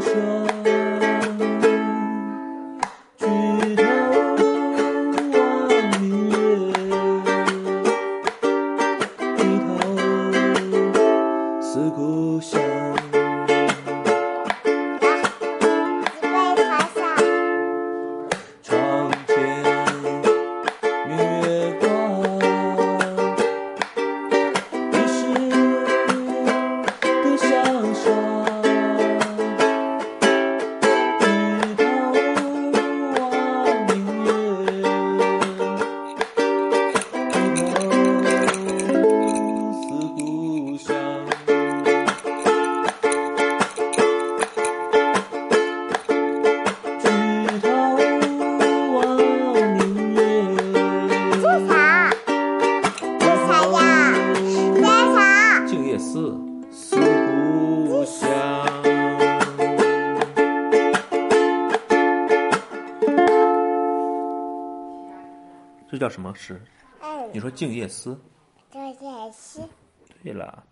so 思思故乡这叫什么诗？你说静夜思静夜思对了。